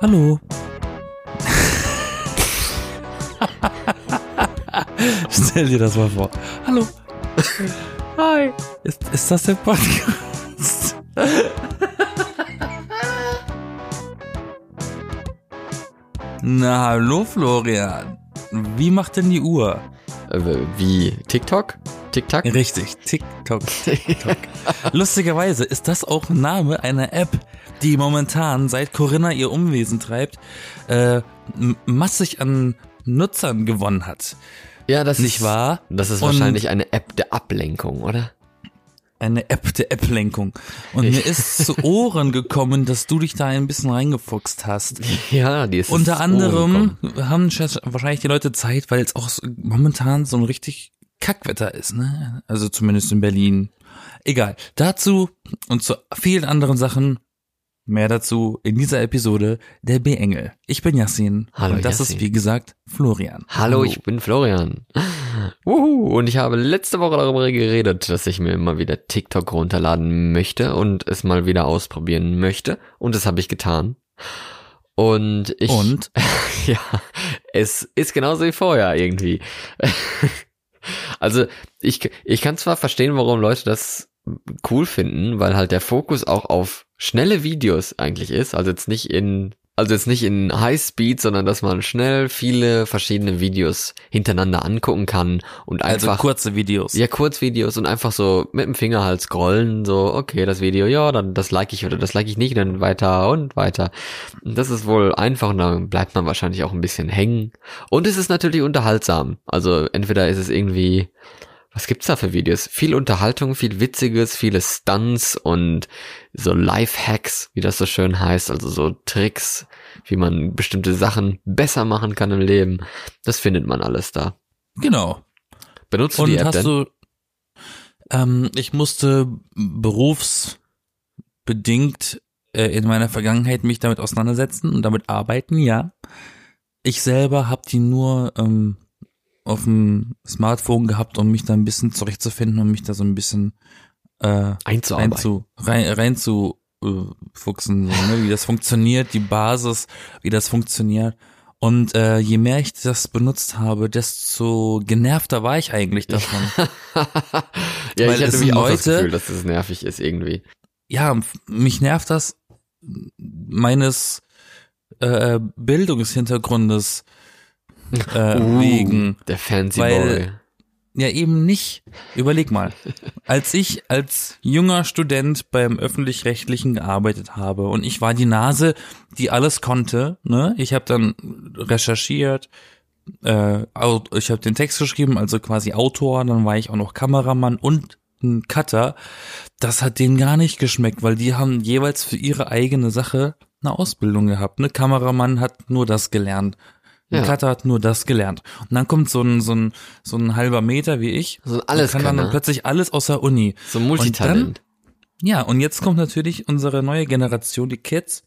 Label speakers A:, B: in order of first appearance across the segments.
A: Hallo. Stell dir das mal vor. Hallo. Hi. Ist, ist das der Podcast? Na, hallo Florian. Wie macht denn die Uhr?
B: Äh, Wie TikTok? TikTok?
A: Richtig, TikTok, TikTok. Lustigerweise ist das auch Name einer App, die momentan, seit Corinna ihr Umwesen treibt, äh, massig an Nutzern gewonnen hat.
B: Ja, das
A: Nicht
B: ist,
A: wahr?
B: Das ist
A: Und-
B: wahrscheinlich eine App der Ablenkung, oder?
A: Eine App der App-Lenkung. Und mir ist zu Ohren gekommen, dass du dich da ein bisschen reingefuchst hast.
B: Ja, die ist
A: Unter anderem haben sch- wahrscheinlich die Leute Zeit, weil es auch momentan so ein richtig Kackwetter ist, ne? Also zumindest in Berlin. Egal. Dazu und zu vielen anderen Sachen mehr dazu in dieser Episode der B-Engel. Ich bin Yassin.
B: Hallo,
A: Und das
B: Yassin.
A: ist wie gesagt Florian.
B: Hallo, ich bin Florian. Uhu, und ich habe letzte Woche darüber geredet, dass ich mir mal wieder TikTok runterladen möchte und es mal wieder ausprobieren möchte. Und das habe ich getan. Und ich.
A: Und?
B: ja, es ist genauso wie vorher irgendwie. also ich, ich kann zwar verstehen, warum Leute das cool finden, weil halt der Fokus auch auf schnelle Videos eigentlich ist, also jetzt nicht in also jetzt nicht in Highspeed, sondern dass man schnell viele verschiedene Videos hintereinander angucken kann und
A: Also
B: einfach
A: kurze Videos.
B: ja, Kurzvideos und einfach so mit dem Finger halt scrollen, so, okay, das Video, ja, dann das like ich oder das like ich nicht, dann weiter und weiter. Das ist wohl einfach und dann bleibt man wahrscheinlich auch ein bisschen hängen. Und es ist natürlich unterhaltsam. Also entweder ist es irgendwie, was gibt's da für Videos? Viel Unterhaltung, viel Witziges, viele Stunts und so Lifehacks, wie das so schön heißt, also so Tricks, wie man bestimmte Sachen besser machen kann im Leben. Das findet man alles da.
A: Genau.
B: Benutzt du
A: Und
B: die App
A: hast
B: denn?
A: du, ähm, ich musste berufsbedingt äh, in meiner Vergangenheit mich damit auseinandersetzen und damit arbeiten, ja. Ich selber habe die nur ähm, auf dem Smartphone gehabt, um mich da ein bisschen zurechtzufinden, um mich da so ein bisschen äh, rein
B: Einzuarbeiten.
A: zu rein, rein zu äh, fuchsen, so, ne? wie das funktioniert, die Basis, wie das funktioniert. Und äh, je mehr ich das benutzt habe, desto genervter war ich eigentlich davon.
B: ja,
A: Weil
B: ich hatte mich auch das Gefühl, dass das nervig ist irgendwie.
A: ja, mich nervt das meines äh, Bildungshintergrundes äh,
B: Uh,
A: wegen.
B: Der Fancy
A: weil-
B: Boy.
A: Ja, eben nicht. Überleg mal. Als ich als junger Student beim öffentlich-rechtlichen gearbeitet habe und ich war die Nase, die alles konnte, ne? Ich habe dann recherchiert, äh, ich habe den Text geschrieben, also quasi Autor, dann war ich auch noch Kameramann und ein Cutter. Das hat denen gar nicht geschmeckt, weil die haben jeweils für ihre eigene Sache eine Ausbildung gehabt. Ne? Kameramann hat nur das gelernt.
B: Ja.
A: Cutter hat nur das gelernt. Und dann kommt so ein, so ein, so ein halber Meter wie ich.
B: So ein
A: und kann dann plötzlich alles außer Uni.
B: So ein Multitalent.
A: Ja, und jetzt kommt natürlich unsere neue Generation, die Kids.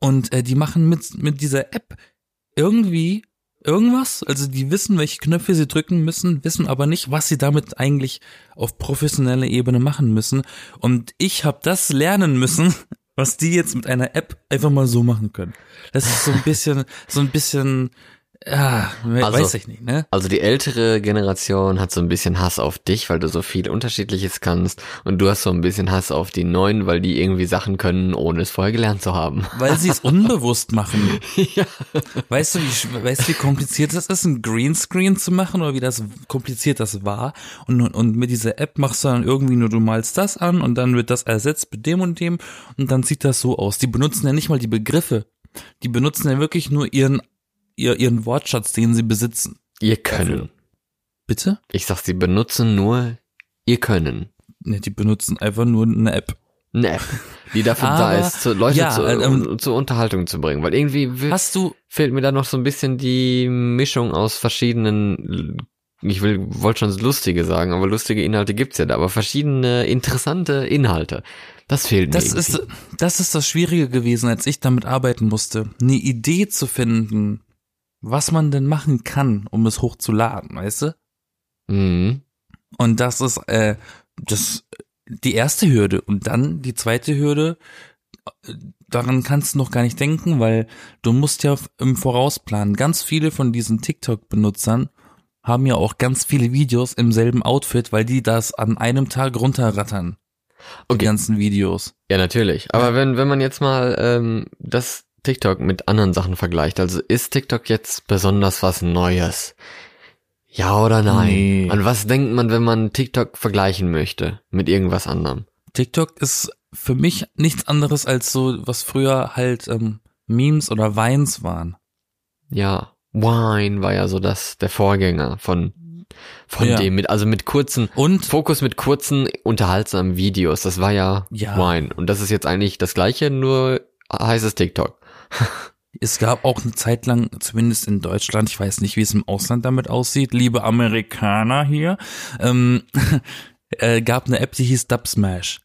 A: Und äh, die machen mit, mit dieser App irgendwie irgendwas. Also die wissen, welche Knöpfe sie drücken müssen, wissen aber nicht, was sie damit eigentlich auf professioneller Ebene machen müssen. Und ich habe das lernen müssen, was die jetzt mit einer App einfach mal so machen können. Das ist so ein bisschen, so ein bisschen, ja,
B: Also-
A: weiß ich nicht, ne?
B: Also die ältere Generation hat so ein bisschen Hass auf dich, weil du so viel Unterschiedliches kannst. Und du hast so ein bisschen Hass auf die Neuen, weil die irgendwie Sachen können, ohne es vorher gelernt zu haben.
A: Weil sie es unbewusst machen.
B: ja.
A: Weißt du, wie, weißt du, wie kompliziert das ist, ein Greenscreen zu machen oder wie das kompliziert das war? Und, und, und mit dieser App machst du dann irgendwie nur, du malst das an und dann wird das ersetzt mit dem und dem und dann sieht das so aus. Die benutzen ja nicht mal die Begriffe. Die benutzen ja wirklich nur ihren, ihr, ihren Wortschatz, den sie besitzen.
B: Ihr können.
A: Bitte?
B: Ich sag, sie benutzen nur ihr Können.
A: Ne, die benutzen einfach nur eine App.
B: Eine App, die dafür da ist, Leute
A: ja,
B: zu,
A: ähm,
B: um, zur Unterhaltung zu bringen. Weil irgendwie will,
A: Hast du,
B: fehlt mir da noch so ein bisschen die Mischung aus verschiedenen, ich will, wollte schon Lustige sagen, aber lustige Inhalte gibt's ja da, aber verschiedene interessante Inhalte. Das fehlt
A: das
B: mir.
A: ist, das ist das Schwierige gewesen, als ich damit arbeiten musste. Eine Idee zu finden, was man denn machen kann, um es hochzuladen, weißt du?
B: Mhm.
A: Und das ist äh, das die erste Hürde und dann die zweite Hürde daran kannst du noch gar nicht denken, weil du musst ja im Voraus planen. Ganz viele von diesen TikTok-Benutzern haben ja auch ganz viele Videos im selben Outfit, weil die das an einem Tag runterrattern. Die
B: Okay.
A: ganzen Videos.
B: Ja, natürlich. Aber wenn, wenn man jetzt mal ähm, das TikTok mit anderen Sachen vergleicht, also ist TikTok jetzt besonders was Neues? Ja oder nein?
A: Nee.
B: An was denkt man, wenn man TikTok vergleichen möchte mit irgendwas anderem?
A: TikTok ist für mich nichts anderes als so, was früher halt ähm, Memes oder Vines waren.
B: Ja, Wine war ja so das der Vorgänger von von
A: Ja.
B: dem mit also mit kurzen
A: Und
B: Fokus mit kurzen unterhaltsamen Videos. Das war ja,
A: Ja.
B: Wine und das ist jetzt eigentlich das gleiche, nur heißt es TikTok.
A: Es gab auch eine Zeit lang, zumindest in Deutschland, ich weiß nicht, wie es im Ausland damit aussieht, liebe Amerikaner hier, ähm, äh, gab eine App, die hieß Dubsmash.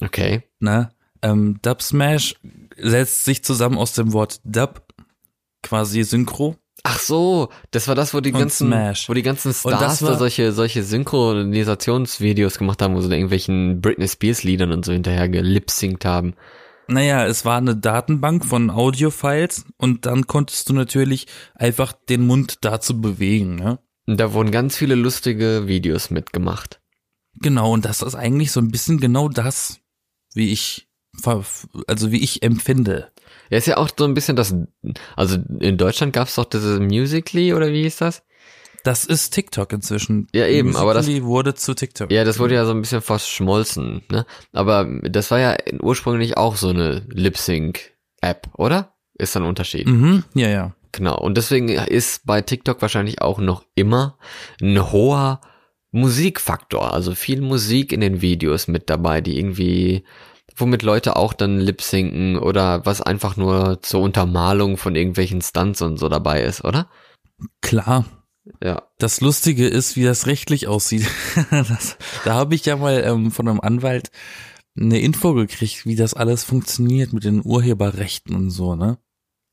B: Okay.
A: Ne? Ähm, Dubsmash setzt sich zusammen aus dem Wort Dub, quasi Synchro,
B: Ach so, das war das, wo die ganzen,
A: Smash.
B: wo die ganzen Stars
A: das
B: da
A: war-
B: solche, solche Synchronisationsvideos gemacht haben, wo sie da irgendwelchen Britney Spears Liedern und so hinterher gelipsingt haben.
A: Naja, es war eine Datenbank von Audiofiles und dann konntest du natürlich einfach den Mund dazu bewegen. Ne?
B: Da wurden ganz viele lustige Videos mitgemacht.
A: Genau, und das ist eigentlich so ein bisschen genau das, wie ich, also wie ich empfinde.
B: Ja, ist ja auch so ein bisschen das, also in Deutschland gab's doch diese Musically oder wie hieß das?
A: Das ist TikTok inzwischen.
B: Ja, eben, aber das-
A: wurde zu TikTok.
B: Ja, das wurde ja so ein bisschen verschmolzen, ne? Aber das war ja ursprünglich auch so eine Lip-Sync-App, oder? Ist dann ein Unterschied.
A: Mhm, ja, ja.
B: Genau. Und deswegen ist bei TikTok wahrscheinlich auch noch immer ein hoher Musikfaktor. Also viel Musik in den Videos mit dabei, die irgendwie, womit Leute auch dann lip-sinken oder was einfach nur zur Untermalung von irgendwelchen Stunts und so dabei ist, oder?
A: Klar.
B: Ja.
A: Das Lustige ist, wie das rechtlich aussieht. das, da habe ich ja mal ähm, von einem Anwalt eine Info gekriegt, wie das alles funktioniert mit den Urheberrechten und so, ne?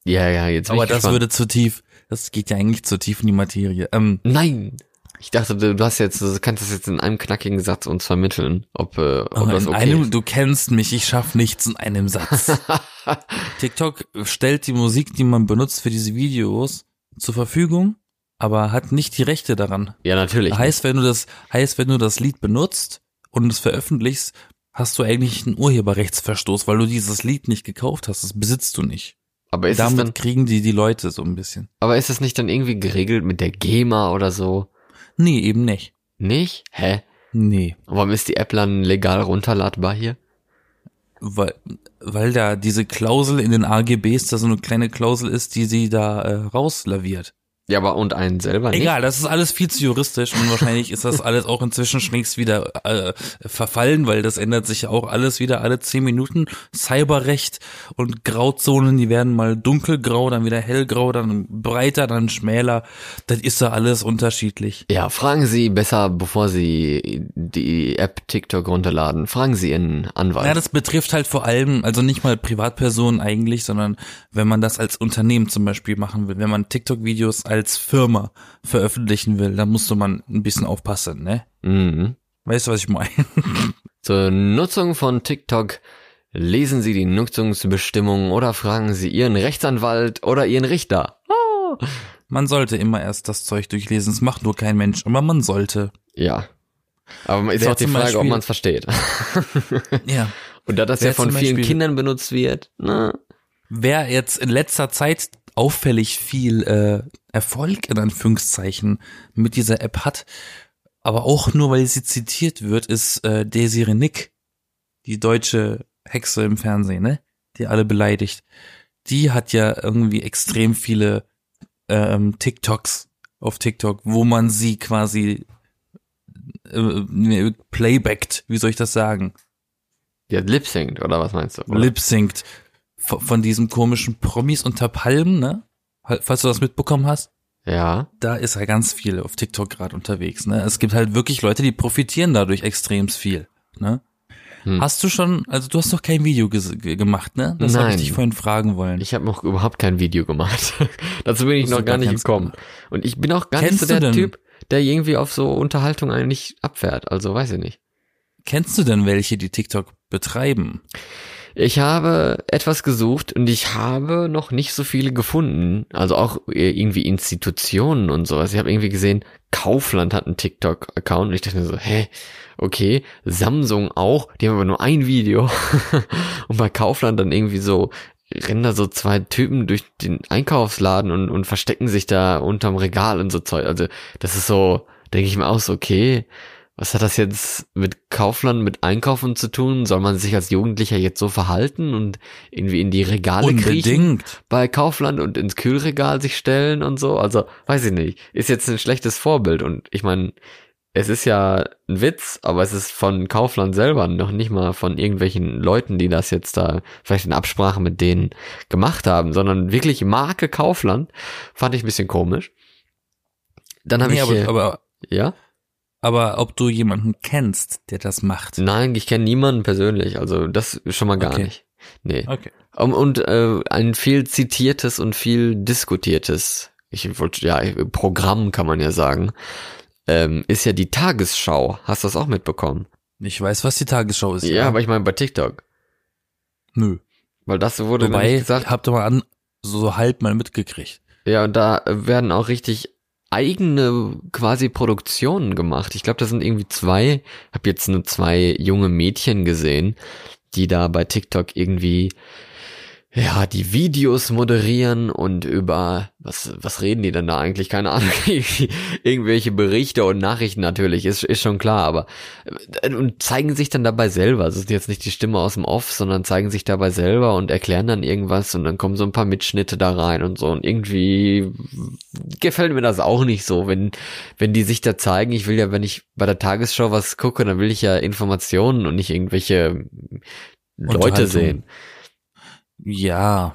B: Ja, ja, jetzt
A: Aber das
B: gespannt.
A: würde zu tief, das geht ja eigentlich zu tief in die Materie. Ähm,
B: Nein! Ich dachte, du, hast jetzt, du kannst das jetzt in einem knackigen Satz uns vermitteln, ob, äh, ob das okay
A: einem,
B: ist.
A: du kennst mich, ich schaff nichts in einem Satz. TikTok stellt die Musik, die man benutzt für diese Videos, zur Verfügung, aber hat nicht die Rechte daran.
B: Ja, natürlich.
A: Heißt, wenn du das, heißt, wenn du das Lied benutzt und es veröffentlichst, hast du eigentlich einen Urheberrechtsverstoß, weil du dieses Lied nicht gekauft hast. Das besitzt du nicht.
B: aber ist es
A: Damit
B: dann,
A: kriegen die die Leute so ein bisschen.
B: aber ist es nicht dann irgendwie geregelt mit der GEMA oder so?
A: Nee, eben nicht.
B: Nicht? Hä?
A: Nee.
B: Warum ist die App dann legal runterladbar hier?
A: Weil, weil da diese Klausel in den AGBs da so eine kleine Klausel ist, die sie da äh, rauslaviert.
B: Ja, aber und einen selber nicht?
A: Egal, das ist alles viel zu juristisch und wahrscheinlich ist das alles auch inzwischen schon längst wieder äh, verfallen, weil das ändert sich ja auch alles wieder alle zehn Minuten. Cyberrecht und Grauzonen, die werden mal dunkelgrau, dann wieder hellgrau, dann breiter, dann schmäler. Das ist ja alles unterschiedlich.
B: Ja, fragen Sie besser, bevor Sie die App TikTok runterladen, fragen Sie Ihren Anwalt.
A: Ja, das betrifft halt vor allem, also nicht mal Privatpersonen eigentlich, sondern wenn man das als Unternehmen zum Beispiel machen will, wenn man TikTok-Videos als Firma veröffentlichen will, dann musste man ein bisschen aufpassen, ne?
B: mhm.
A: Weißt du, was ich meine?
B: Zur Nutzung von TikTok lesen Sie die Nutzungsbestimmungen oder fragen Sie Ihren Rechtsanwalt oder Ihren Richter. Oh.
A: Man sollte immer erst das Zeug durchlesen. Es macht nur kein Mensch, aber man sollte.
B: Ja. Aber ist
A: Wer
B: auch die Frage, ob
A: Beispiel-
B: man es versteht.
A: Ja.
B: Und da das
A: Wer
B: ja von vielen
A: Beispiel-
B: Kindern benutzt wird, ne?
A: Wer jetzt in letzter Zeit auffällig viel äh, Erfolg in Anführungszeichen mit dieser App hat, aber auch nur weil sie zitiert wird, ist äh, Desiree Nick, die deutsche Hexe im Fernsehen, ne? Die alle beleidigt. Die hat ja irgendwie extrem viele ähm, TikToks auf TikTok, wo man sie quasi äh, playbackt, wie soll ich das sagen?
B: Die hat lip -synct, oder was meinst du? Oder?
A: Von, von diesem komischen Promis unter Palmen, ne? Falls du das mitbekommen hast,
B: Ja.
A: da ist er ganz viel auf TikTok gerade unterwegs, ne? Es gibt halt wirklich Leute, die profitieren dadurch extrem viel, ne?
B: Hm.
A: Hast du schon, also du hast noch kein Video gemacht, ne? Das habe ich dich vorhin fragen wollen.
B: Ich habe noch überhaupt kein Video gemacht. Dazu bin ich noch gar
A: gar
B: nicht gekommen. Und ich bin auch gar
A: Kennst
B: nicht so
A: du
B: der Typ, der irgendwie auf so Unterhaltung eigentlich abfährt. Also weiß ich nicht.
A: Kennst du denn welche, die TikTok betreiben?
B: Ich habe etwas gesucht und ich habe noch nicht so viele gefunden. Also auch irgendwie Institutionen und sowas. Ich habe irgendwie gesehen, Kaufland hat einen TikTok-Account und ich dachte mir so, hä, okay, Samsung auch, die haben aber nur ein Video. und bei Kaufland dann irgendwie so, rennen da so zwei Typen durch den Einkaufsladen und, und verstecken sich da unterm Regal und so Zeug. Also das ist so, denke ich mir auch so, okay, was hat das jetzt mit Kaufland, mit Einkaufen zu tun? Soll man sich als Jugendlicher jetzt so verhalten und irgendwie in die Regale
A: Unbedingt.
B: kriechen bei Kaufland und ins Kühlregal sich stellen und so? Also, weiß ich nicht. Ist jetzt ein schlechtes Vorbild und ich meine, es ist ja ein Witz, aber es ist von Kaufland selber, noch nicht mal von irgendwelchen Leuten, die das jetzt da vielleicht in Absprache mit denen gemacht haben, sondern wirklich Marke Kaufland. Fand ich ein bisschen komisch. Dann habe
A: Nee,
B: ich,
A: aber, aber,
B: ja?
A: Aber ob du jemanden kennst, der das macht.
B: Nein, ich kenne niemanden persönlich, also das schon mal gar
A: Okay.
B: nicht. Nee.
A: Okay.
B: Um, und äh, ein viel zitiertes und viel diskutiertes, ich wollte, ja, Programm kann man ja sagen, ähm, ist ja die Tagesschau. Hast du das auch mitbekommen?
A: Ich weiß, was die Tagesschau ist.
B: Ja, aber ich meine bei TikTok.
A: Nö.
B: Weil das wurde
A: Wobei,
B: gesagt,
A: habt ihr mal an, so halb mal mitgekriegt.
B: ja, und da werden auch richtig eigene quasi Produktionen gemacht. Ich glaube, das sind irgendwie zwei, hab jetzt nur zwei junge Mädchen gesehen, die da bei TikTok irgendwie ja, die Videos moderieren und über, was, was reden die denn da eigentlich? Keine Ahnung. Irgendwelche Berichte und Nachrichten natürlich, ist, ist schon klar, aber, äh, und zeigen sich dann dabei selber. Das ist jetzt nicht die Stimme aus dem Off, sondern zeigen sich dabei selber und erklären dann irgendwas und dann kommen so ein paar Mitschnitte da rein und so und irgendwie gefällt mir das auch nicht so, wenn, wenn die sich da zeigen. Ich will ja, wenn ich bei der Tagesschau was gucke, dann will ich ja Informationen und nicht irgendwelche Leute sehen.
A: Ja,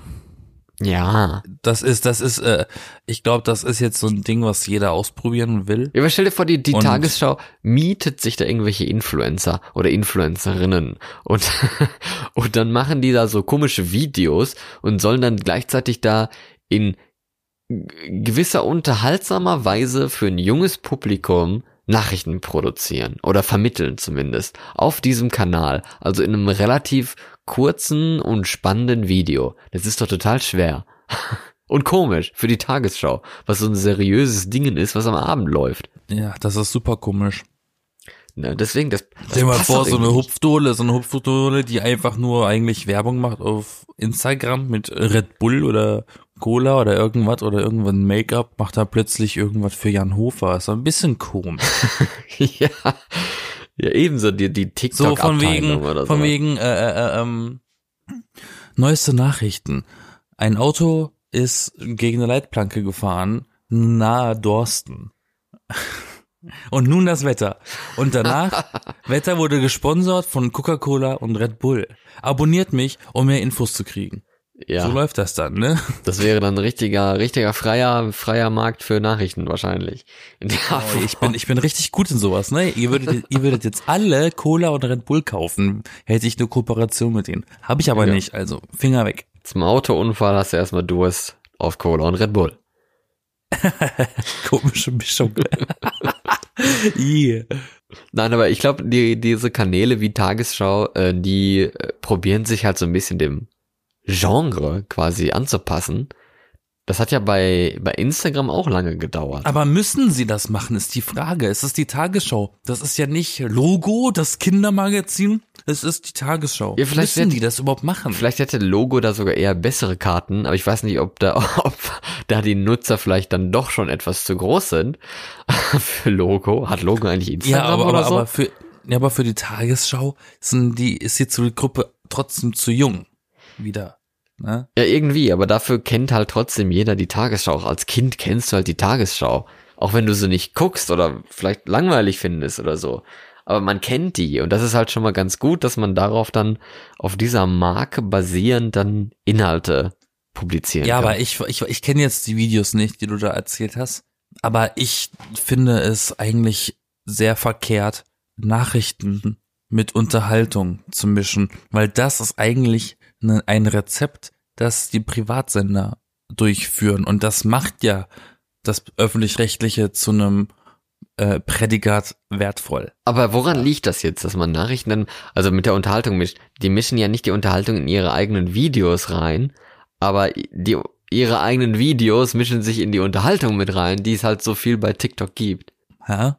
B: Ja.
A: das ist, das ist, äh, ich glaube, das ist jetzt so ein Ding, was jeder ausprobieren will.
B: Ja, aber stell dir vor, die, die
A: Und-
B: Tagesschau mietet sich da irgendwelche Influencer oder Influencerinnen und, und dann machen die da so komische Videos und sollen dann gleichzeitig da in gewisser unterhaltsamer Weise für ein junges Publikum Nachrichten produzieren oder vermitteln zumindest auf diesem Kanal, also in einem relativ kurzen und spannenden Video. Das ist doch total schwer. Und komisch für die Tagesschau, was so ein seriöses Ding ist, was am Abend läuft.
A: Ja, das ist super komisch.
B: Ne, deswegen, das, das
A: Stell dir mal vor, so eine. Hupfdohle, so eine Hupfdohle, die einfach nur eigentlich Werbung macht auf Instagram mit Red Bull oder Cola oder irgendwas oder irgendwann Make-up, macht da plötzlich irgendwas für Jan Hofer. Ist ein bisschen komisch.
B: ja, ja, ebenso die, die
A: So von wegen,
B: oder
A: von
B: so.
A: wegen, äh, äh, ähm, neueste Nachrichten. Ein Auto ist gegen eine Leitplanke gefahren, nahe Dorsten. Und nun das Wetter. Und danach, Wetter wurde gesponsert von Coca-Cola und Red Bull. Abonniert mich, um mehr Infos zu kriegen.
B: Ja,
A: So läuft das dann, ne?
B: das wäre dann ein richtiger, richtiger freier, freier Markt für Nachrichten wahrscheinlich. In der
A: Oh, ich bin, ich bin richtig gut in sowas, ne? Ihr würdet, ihr würdet jetzt alle Cola und Red Bull kaufen, hätte ich eine Kooperation mit denen. Habe ich aber
B: Ja.
A: nicht, also Finger weg.
B: Zum Autounfall hast du erstmal Durst auf Cola und Red Bull.
A: Komische Mischung. yeah.
B: Nein, aber ich glaube, die, diese Kanäle wie Tagesschau, äh, die äh, probieren sich halt so ein bisschen dem Genre quasi anzupassen. Das hat ja bei, bei Instagram auch lange gedauert.
A: Aber müssen sie das machen, ist die Frage. Es ist die Tagesschau. Das ist ja nicht Logo, das Kindermagazin. Es ist die Tagesschau.
B: Ja, vielleicht
A: müssen
B: wird-
A: die das überhaupt machen?
B: Vielleicht hätte Logo da sogar eher bessere Karten, aber ich weiß nicht, ob da, ob da die Nutzer vielleicht dann doch schon etwas zu groß sind für Logo. Hat Logo eigentlich
A: ja,
B: Instagram
A: aber,
B: oder
A: aber,
B: so?
A: aber für, ja, aber für die Tagesschau sind die, ist jetzt die Gruppe trotzdem zu jung. Wieder. Ne?
B: Ja, irgendwie, aber dafür kennt halt trotzdem jeder die Tagesschau. Auch als Kind kennst du halt die Tagesschau. Auch wenn du sie nicht guckst oder vielleicht langweilig findest oder so. Aber man kennt die und das ist halt schon mal ganz gut, dass man darauf dann auf dieser Marke basierend dann Inhalte publizieren
A: Ja,
B: kann.
A: aber ich, ich, ich kenne jetzt die Videos nicht, die du da erzählt hast. Aber ich finde es eigentlich sehr verkehrt, Nachrichten mit Unterhaltung zu mischen, weil das ist eigentlich ein Rezept, das die Privatsender durchführen und das macht ja das öffentlich-rechtliche zu einem äh, Prädikat wertvoll.
B: Aber woran liegt das jetzt, dass man Nachrichten dann, also mit der Unterhaltung mischt? Die mischen ja nicht die Unterhaltung in ihre eigenen Videos rein, aber die, ihre eigenen Videos mischen sich in die Unterhaltung mit rein, die es halt so viel bei TikTok gibt.
A: Hä?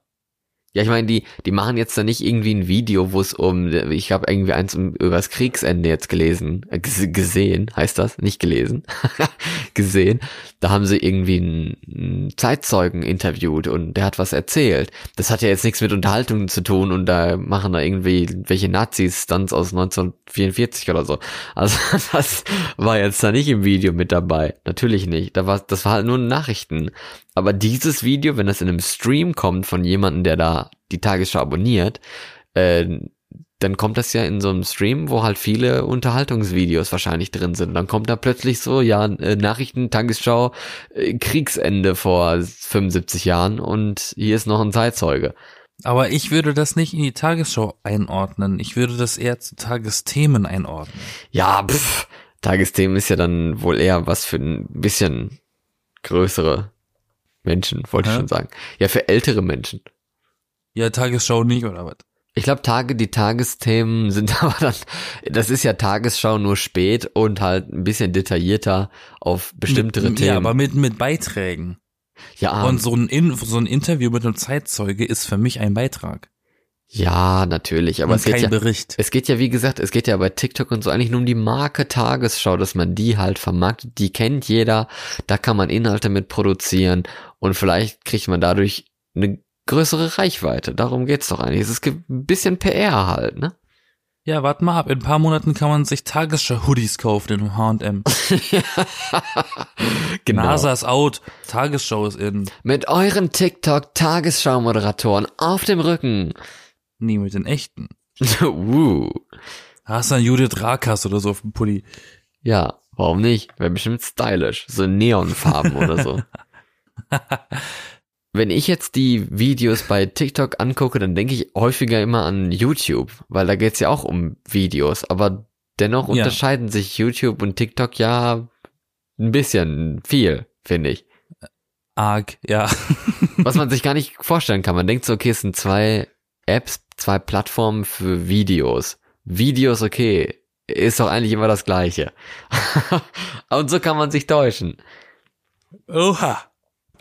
B: Ja, ich meine, die, die machen jetzt da nicht irgendwie ein Video, wo es um, ich habe irgendwie eins um, über das Kriegsende jetzt gelesen, äh, gesehen, heißt das, nicht gelesen, gesehen. Da haben sie irgendwie einen, Zeitzeugen interviewt und der hat was erzählt. Das hat ja jetzt nichts mit Unterhaltung zu tun und da machen da irgendwie welche Nazis-Stunts aus 1944 oder so. Also das war jetzt da nicht im Video mit dabei. Natürlich nicht. Da war, das war halt nur Nachrichten. Aber dieses Video, wenn das in einem Stream kommt von jemandem, der da die Tagesschau abonniert, äh, dann kommt das ja in so einem Stream, wo halt viele Unterhaltungsvideos wahrscheinlich drin sind. Dann kommt da plötzlich so, ja, äh, Nachrichten, Tagesschau, äh, Kriegsende vor 75 Jahren und hier ist noch ein Zeitzeuge.
A: Aber ich würde das nicht in die Tagesschau einordnen. Ich würde das eher zu Tagesthemen einordnen.
B: Ja, pff, Tagesthemen ist ja dann wohl eher was für ein bisschen größere Menschen, wollte ich
A: Hä?
B: schon sagen. Ja, für ältere Menschen.
A: Ja, Tagesschau nicht, oder was?
B: Ich glaube, Tage, die Tagesthemen sind aber dann, das ist ja Tagesschau nur spät und halt ein bisschen detaillierter auf bestimmtere
A: mit,
B: Themen.
A: Ja, aber mit, mit Beiträgen.
B: ja,
A: Und so ein, In so ein Interview mit einem Zeitzeuge ist für mich ein Beitrag.
B: ja, natürlich, aber
A: und
B: es geht
A: kein
B: ja,
A: Bericht.
B: es geht ja, wie gesagt, es geht ja bei TikTok und so eigentlich nur um die Marke Tagesschau, dass man die halt vermarktet, die kennt jeder, da kann man Inhalte mit produzieren und vielleicht kriegt man dadurch eine größere Reichweite. Darum geht's doch eigentlich. Es ist ein bisschen PR halt, ne?
A: Ja, warte mal ab. In ein paar Monaten kann man sich Tagesschau-Hoodies kaufen in H&M.
B: genau.
A: NASA ist out, Tagesschau ist in.
B: Mit euren TikTok-Tagesschau-Moderatoren auf dem Rücken.
A: Nie mit den echten.
B: uh.
A: Hast du dann Judith Rakas oder so auf dem Pulli.
B: Ja, warum nicht? Wäre bestimmt stylisch. So Neonfarben oder so. Wenn ich jetzt die Videos bei TikTok angucke, dann denke ich häufiger immer an YouTube, weil da geht's ja auch um Videos. Aber dennoch
A: Ja.
B: unterscheiden sich YouTube und TikTok ja ein bisschen viel, finde ich.
A: Arg, ja.
B: Was man sich gar nicht vorstellen kann. Man denkt so, okay, es sind zwei Apps, zwei Plattformen für Videos. Videos, okay, ist doch eigentlich immer das Gleiche. Und so kann man sich täuschen.
A: Oha.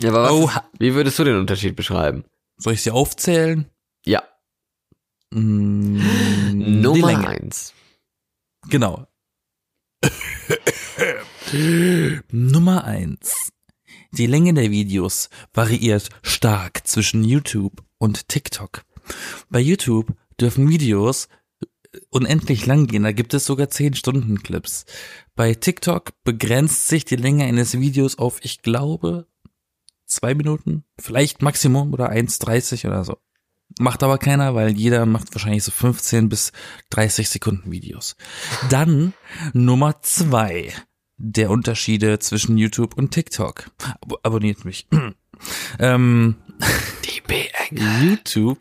B: Ja, aber was,
A: Oha.
B: wie würdest du den Unterschied beschreiben?
A: Soll ich sie aufzählen?
B: Ja,
A: Mm,
B: Nummer
A: Länge.
B: eins.
A: Genau. Nummer eins. Die Länge der Videos variiert stark zwischen YouTube und TikTok. Bei YouTube dürfen Videos unendlich lang gehen, da gibt es sogar 10 Stunden Clips. Bei TikTok begrenzt sich die Länge eines Videos auf, ich glaube, zwei Minuten, vielleicht Maximum oder 1,30 oder so. Macht aber keiner, weil jeder macht wahrscheinlich so 15 bis 30 Sekunden Videos. Dann Nummer zwei der Unterschiede zwischen YouTube und TikTok. Ab abonniert mich. ähm,
B: Die BN.
A: YouTube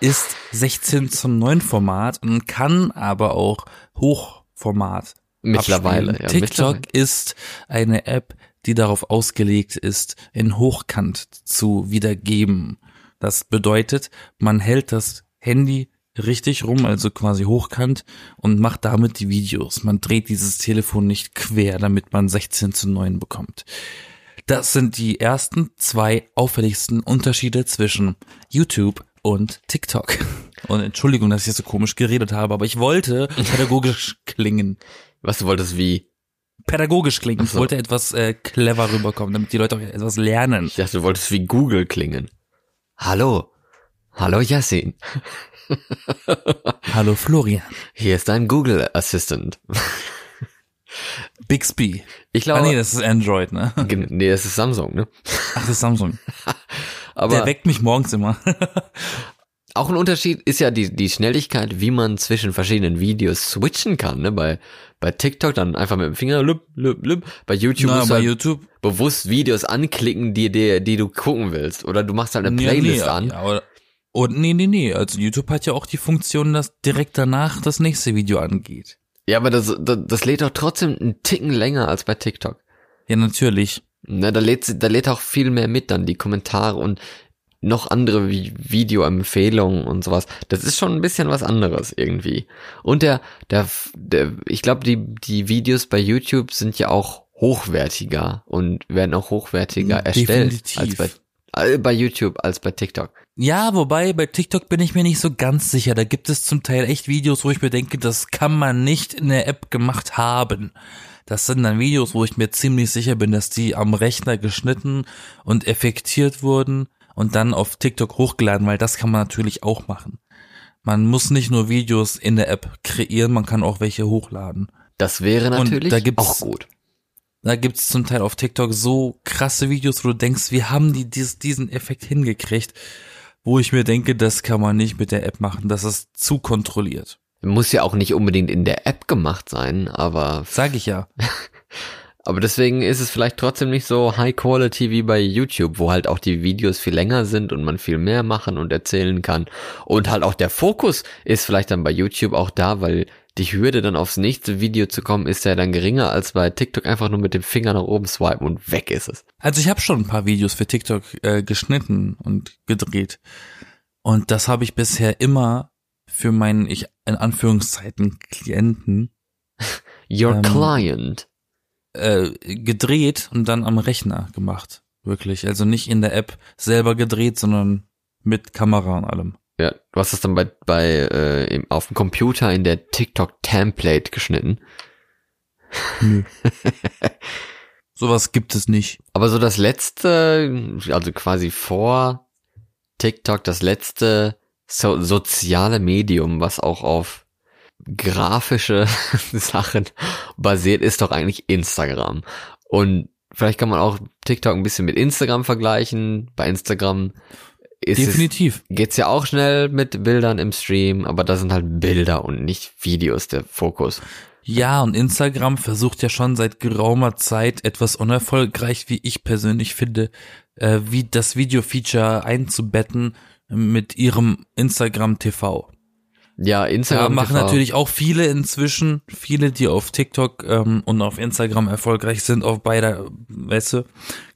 A: ist 16 zu 9 Format und kann aber auch Hochformat
B: Mittlerweile,
A: abspielen.
B: ja.
A: TikTok
B: mittlerweile.
A: ist eine App, die darauf ausgelegt ist, in Hochkant zu wiedergeben. Das bedeutet, man hält das Handy richtig rum, also quasi hochkant und macht damit die Videos. Man dreht dieses Telefon nicht quer, damit man 16 zu 9 bekommt. Das sind die ersten zwei auffälligsten Unterschiede zwischen YouTube und TikTok. Und Entschuldigung, dass ich jetzt so komisch geredet habe, aber ich wollte pädagogisch klingen.
B: Was du wolltest wie?
A: Pädagogisch klingen.
B: Ach
A: Ich
B: so.
A: wollte etwas äh, clever rüberkommen, damit die Leute auch etwas lernen.
B: Ich dachte, du wolltest wie Google klingen. Hallo. Hallo Yassin.
A: Hallo Florian.
B: Hier ist dein Google Assistant.
A: Bixby.
B: Ich
A: Ah
B: glaube,
A: nee, das ist Android, ne?
B: Nee, das ist Samsung, ne?
A: Ach, das ist Samsung.
B: Aber
A: Der weckt mich morgens immer.
B: Auch ein Unterschied ist ja die, die Schnelligkeit, wie man zwischen verschiedenen Videos switchen kann, ne? Bei, bei TikTok dann einfach mit dem Finger, lüpp, lüpp, lüpp. Bei YouTube
A: Na,
B: musst
A: bei
B: halt
A: YouTube.
B: bewusst Videos anklicken, die, die, die du gucken willst. Oder du machst halt eine
A: Ja,
B: Playlist
A: nee,
B: an.
A: Ja, oder, und nee, nee, nee. Also YouTube hat ja auch die Funktion, dass direkt danach das nächste Video angeht.
B: Ja, aber das, das, das lädt doch trotzdem einen Ticken länger als bei TikTok.
A: Ja, natürlich.
B: Ne, da lädt, da lädt auch viel mehr mit dann, die Kommentare und noch andere Vi Videoempfehlungen und sowas. Das ist schon ein bisschen was anderes irgendwie. Und der, der, der ich glaube, die, die Videos bei YouTube sind ja auch hochwertiger und werden auch hochwertiger erstellt
A: Definitiv.
B: als bei, äh, bei YouTube als bei TikTok.
A: Ja, wobei bei TikTok bin ich mir nicht so ganz sicher. Da gibt es zum Teil echt Videos, wo ich mir denke, das kann man nicht in der App gemacht haben. Das sind dann Videos, wo ich mir ziemlich sicher bin, dass die am Rechner geschnitten und effektiert wurden und dann auf TikTok hochgeladen, weil das kann man natürlich auch machen. Man muss nicht nur Videos in der App kreieren, man kann auch welche hochladen.
B: Das wäre natürlich
A: da
B: auch gut.
A: Da gibt's zum Teil auf TikTok so krasse Videos, wo du denkst, wie haben die dies, diesen Effekt hingekriegt, wo ich mir denke, das kann man nicht mit der App machen, das ist zu kontrolliert.
B: Muss ja auch nicht unbedingt in der App gemacht sein, aber
A: Sag ich ja.
B: Aber deswegen ist es vielleicht trotzdem nicht so High Quality wie bei YouTube, wo halt auch die Videos viel länger sind und man viel mehr machen und erzählen kann. Und halt auch der Fokus ist vielleicht dann bei YouTube auch da, weil die Hürde dann aufs nächste Video zu kommen ist ja dann geringer als bei TikTok einfach nur mit dem Finger nach oben swipen und weg ist es.
A: Also ich habe schon ein paar Videos für TikTok äh, geschnitten und gedreht. Und das habe ich bisher immer für meinen, ich in Anführungszeiten, Klienten
B: Your
A: Ähm,
B: client.
A: Äh, gedreht und dann am Rechner gemacht. Wirklich. Also nicht in der App selber gedreht, sondern mit Kamera und allem.
B: Ja, du hast das dann bei, bei äh, auf dem Computer in der TikTok Template geschnitten.
A: Sowas gibt es nicht.
B: Aber so das letzte, also quasi vor TikTok, das letzte so, soziale Medium, was auch auf grafische Sachen basiert, ist doch eigentlich Instagram. Und vielleicht kann man auch TikTok ein bisschen mit Instagram vergleichen. Bei Instagram ist es,
A: Definitiv.
B: geht's ja auch schnell mit Bildern im Stream, aber da sind halt Bilder und nicht Videos der Fokus.
A: Ja, und Instagram versucht ja schon seit geraumer Zeit etwas unerfolgreich, wie ich persönlich finde, äh, wie das Video-Feature einzubetten mit ihrem Instagram TV.
B: Ja,
A: Da
B: Instagram
A: machen
B: TV.
A: natürlich auch viele inzwischen, viele, die auf TikTok ähm, und auf Instagram erfolgreich sind, auf beider, weißt du,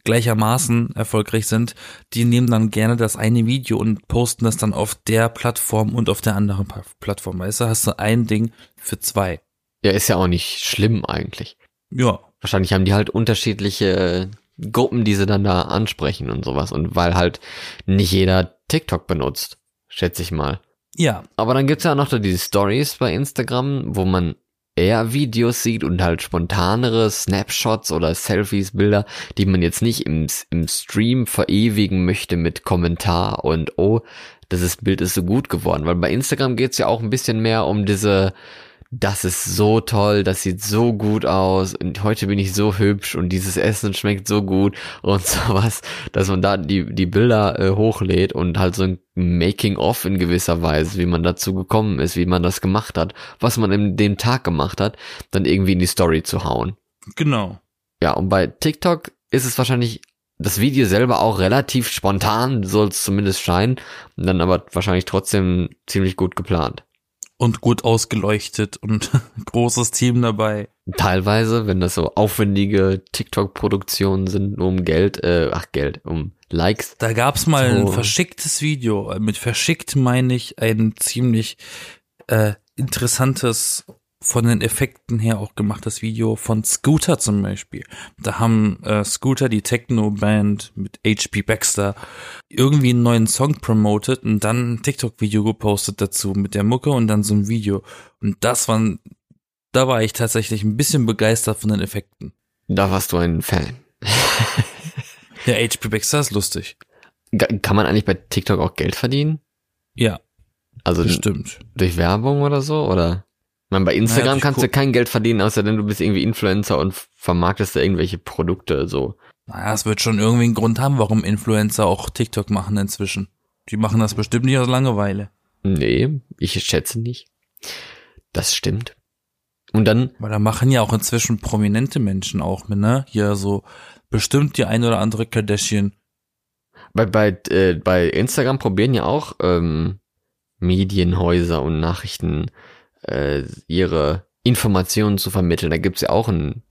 A: gleichermaßen erfolgreich sind, die nehmen dann gerne das eine Video und posten das dann auf der Plattform und auf der anderen Plattform. Weißt du, hast du ein Ding für zwei.
B: Ja, ist ja auch nicht schlimm eigentlich.
A: Ja,
B: Wahrscheinlich haben die halt unterschiedliche Gruppen, die sie dann da ansprechen und sowas. Und weil halt nicht jeder TikTok benutzt, schätze ich mal.
A: Ja,
B: Aber dann gibt's ja noch so diese Stories bei Instagram, wo man eher Videos sieht und halt spontanere Snapshots oder Selfies, Bilder, die man jetzt nicht im, im Stream verewigen möchte mit Kommentar und oh, das Bild ist so gut geworden. Weil bei Instagram geht's ja auch ein bisschen mehr um diese das ist so toll, das sieht so gut aus und heute bin ich so hübsch und dieses Essen schmeckt so gut und sowas, dass man da die, die Bilder äh, hochlädt und halt so ein Making-of in gewisser Weise, wie man dazu gekommen ist, wie man das gemacht hat, was man in dem Tag gemacht hat, dann irgendwie in die Story zu hauen.
A: genau.
B: Ja, und bei TikTok ist es wahrscheinlich das Video selber auch relativ spontan, soll es zumindest scheinen, dann aber wahrscheinlich trotzdem ziemlich gut geplant.
A: Und gut ausgeleuchtet und großes Team dabei.
B: Teilweise, wenn das so aufwendige TikTok-Produktionen sind, nur um Geld, äh, ach Geld, um Likes.
A: Da gab's mal ein
B: So.
A: verschicktes Video. Mit verschickt meine ich ein ziemlich äh, interessantes, von den Effekten her auch gemachtes Video von Scooter zum Beispiel. Da haben äh, Scooter, die Techno-Band mit HP Baxter, irgendwie einen neuen Song promotet und dann ein TikTok-Video gepostet dazu mit der Mucke und dann so ein Video. Und das waren, da war ich tatsächlich ein bisschen begeistert von den Effekten.
B: Da warst du ein Fan.
A: Der HP Baxter ist lustig.
B: Kann man eigentlich bei TikTok auch Geld verdienen?
A: Ja,
B: Also
A: bestimmt.
B: durch Werbung oder so? Oder? Meine, bei Instagram
A: Naja,
B: kannst du kein Geld verdienen, außer denn du bist irgendwie Influencer und vermarktest da irgendwelche Produkte, so.
A: Naja, es wird schon irgendwie einen Grund haben, warum Influencer auch TikTok machen inzwischen. Die machen das bestimmt nicht aus Langeweile.
B: Nee, ich schätze nicht. Das stimmt. Und dann,
A: Weil da machen ja auch inzwischen prominente Menschen auch mit, ne? Hier so bestimmt die ein oder andere Kardashian.
B: bei, bei, äh, bei Instagram probieren ja auch ähm, Medienhäuser und Nachrichten äh, ihre Informationen zu vermitteln. Da gibt's ja auch ein,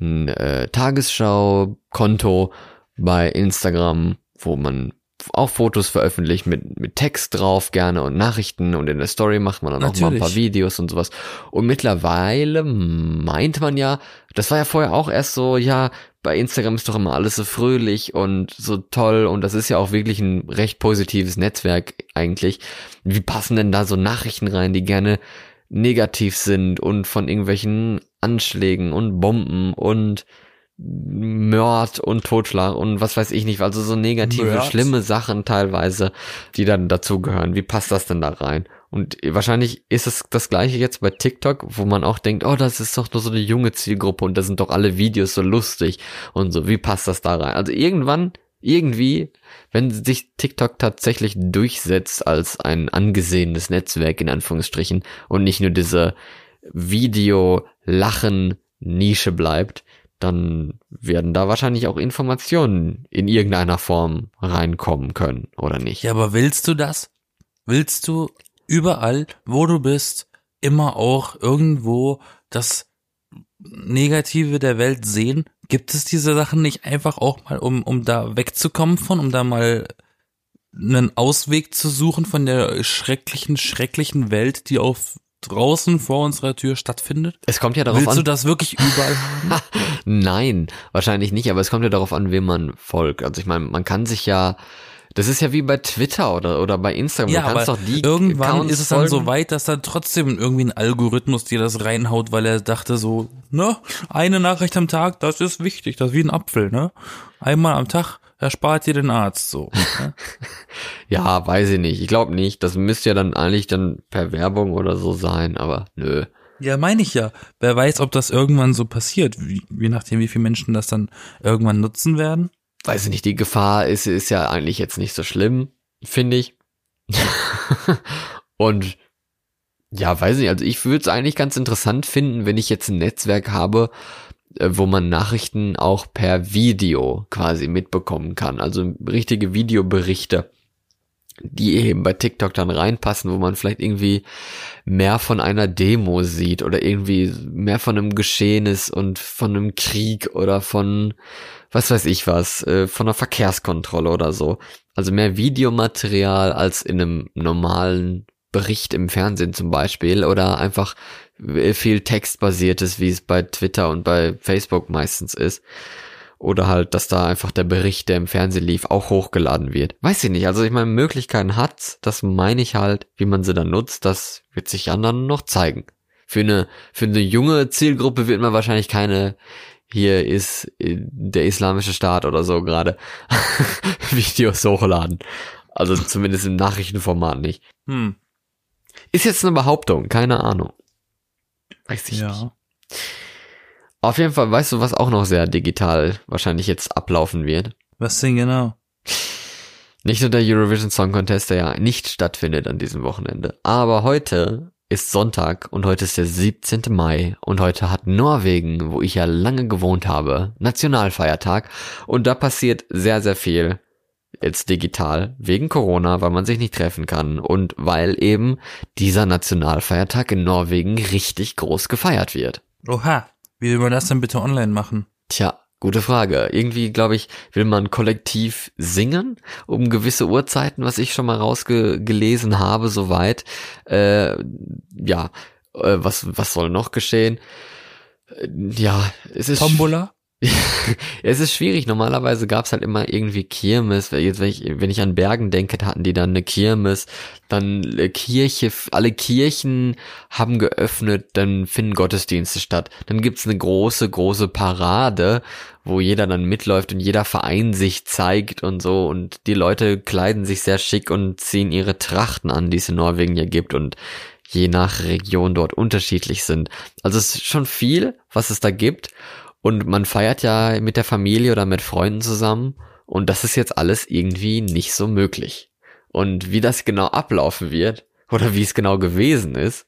B: ein äh, Tagesschau-Konto bei Instagram, wo man auch Fotos veröffentlicht mit, mit Text drauf gerne und Nachrichten und in der Story macht man dann auch mal ein paar. Videos und sowas. Und mittlerweile meint man ja, das war ja vorher auch erst so, ja, bei Instagram ist doch immer alles so fröhlich und so toll und das ist ja auch wirklich ein recht positives Netzwerk eigentlich. Wie passen denn da so Nachrichten rein, die gerne negativ sind und von irgendwelchen Anschlägen und Bomben und Mord und Totschlag und was weiß ich nicht, also so negative,
A: Mord.
B: schlimme Sachen teilweise, die dann dazugehören. Wie passt das denn da rein? Und wahrscheinlich ist es das gleiche jetzt bei TikTok, wo man auch denkt, oh, das ist doch nur so eine junge Zielgruppe und da sind doch alle Videos so lustig und so. Wie passt das da rein? Also irgendwann, irgendwie, wenn sich TikTok tatsächlich durchsetzt als ein angesehenes Netzwerk in Anführungsstrichen und nicht nur diese Video-Lachen-Nische bleibt, dann werden da wahrscheinlich auch Informationen in irgendeiner Form reinkommen können, oder nicht?
A: Ja, aber willst du das? Willst du überall, wo du bist, immer auch irgendwo das Negative der Welt sehen? Gibt es diese Sachen nicht einfach auch mal, um, um da wegzukommen von, um da mal einen Ausweg zu suchen von der schrecklichen, schrecklichen Welt, die auf draußen vor unserer Tür stattfindet?
B: Es kommt ja darauf
A: Willst
B: an.
A: du das wirklich überall haben?
B: Nein, wahrscheinlich nicht, aber es kommt ja darauf an, wem man folgt. Also ich meine, man kann sich ja, das ist ja wie bei Twitter oder, oder bei Instagram.
A: Ja,
B: du kannst
A: aber
B: doch die
A: irgendwann
B: Accounts
A: ist es dann so
B: folgen.
A: weit, dass dann trotzdem irgendwie ein Algorithmus dir das reinhaut, weil er dachte so, ne, eine Nachricht am Tag, das ist wichtig, das ist wie ein Apfel, ne? Einmal am Tag erspart dir den Arzt so. Ne?
B: Ja, weiß ich nicht. Ich glaube nicht. Das müsste ja dann eigentlich dann per Werbung oder so sein, aber nö.
A: Ja, meine ich ja. Wer weiß, ob das irgendwann so passiert, wie, je nachdem, wie viele Menschen das dann irgendwann nutzen werden.
B: Weiß ich nicht, die Gefahr ist, ist ja eigentlich jetzt nicht so schlimm, finde ich. Und ja, weiß nicht, also ich würde es eigentlich ganz interessant finden, wenn ich jetzt ein Netzwerk habe, äh, wo man Nachrichten auch per Video quasi mitbekommen kann. Also richtige Videoberichte, die eben bei TikTok dann reinpassen, wo man vielleicht irgendwie mehr von einer Demo sieht oder irgendwie mehr von einem Geschehnis und von einem Krieg oder von was weiß ich was, äh, von einer Verkehrskontrolle oder so. Also mehr Videomaterial als in einem normalen Bericht im Fernsehen zum Beispiel oder einfach äh, viel textbasiertes, wie es bei Twitter und bei Facebook meistens ist. Oder halt, dass da einfach der Bericht, der im Fernsehen lief, auch hochgeladen wird. Weiß ich nicht. Also ich meine, Möglichkeiten hat's. Das meine ich halt. Wie man sie dann nutzt, das wird sich anderen noch zeigen. Für eine, für eine junge Zielgruppe wird man wahrscheinlich keine, hier ist äh, der islamische Staat oder so gerade Videos hochladen. Also zumindest im Nachrichtenformat nicht.
A: Hm,
B: Ist jetzt eine Behauptung, keine Ahnung. Weiß ich nicht. Auf jeden Fall, weißt du, was auch noch sehr digital wahrscheinlich jetzt ablaufen wird?
A: Was denn genau?
B: Nicht nur der Eurovision Song Contest, der ja nicht stattfindet an diesem Wochenende. Aber heute ist Sonntag und heute ist der 17. Mai und heute hat Norwegen, wo ich ja lange gewohnt habe, Nationalfeiertag und da passiert sehr, sehr viel jetzt digital wegen Corona, weil man sich nicht treffen kann und weil eben dieser Nationalfeiertag in Norwegen richtig groß gefeiert wird.
A: Oha, wie will man das denn bitte online machen?
B: Tja, gute Frage. Irgendwie, glaube ich, will man kollektiv singen um gewisse Uhrzeiten, was ich schon mal rausgelesen habe, soweit. Äh, ja, äh, was, was soll noch geschehen? Äh, Ja, es ist
A: Tombola?
B: Es ist schwierig. Normalerweise gab's halt immer irgendwie Kirmes. Jetzt, wenn ich, wenn ich an Bergen denke, hatten die dann eine Kirmes. Dann äh, Kirche, alle Kirchen haben geöffnet, dann finden Gottesdienste statt. Dann gibt's eine große, große Parade, wo jeder dann mitläuft und jeder Verein sich zeigt und so. Und die Leute kleiden sich sehr schick und ziehen ihre Trachten an, die es in Norwegen ja gibt. Und je nach Region dort unterschiedlich sind. Also es ist schon viel, was es da gibt. Und man feiert ja mit der Familie oder mit Freunden zusammen. Und das ist jetzt alles irgendwie nicht so möglich. Und wie das genau ablaufen wird oder wie es genau gewesen ist,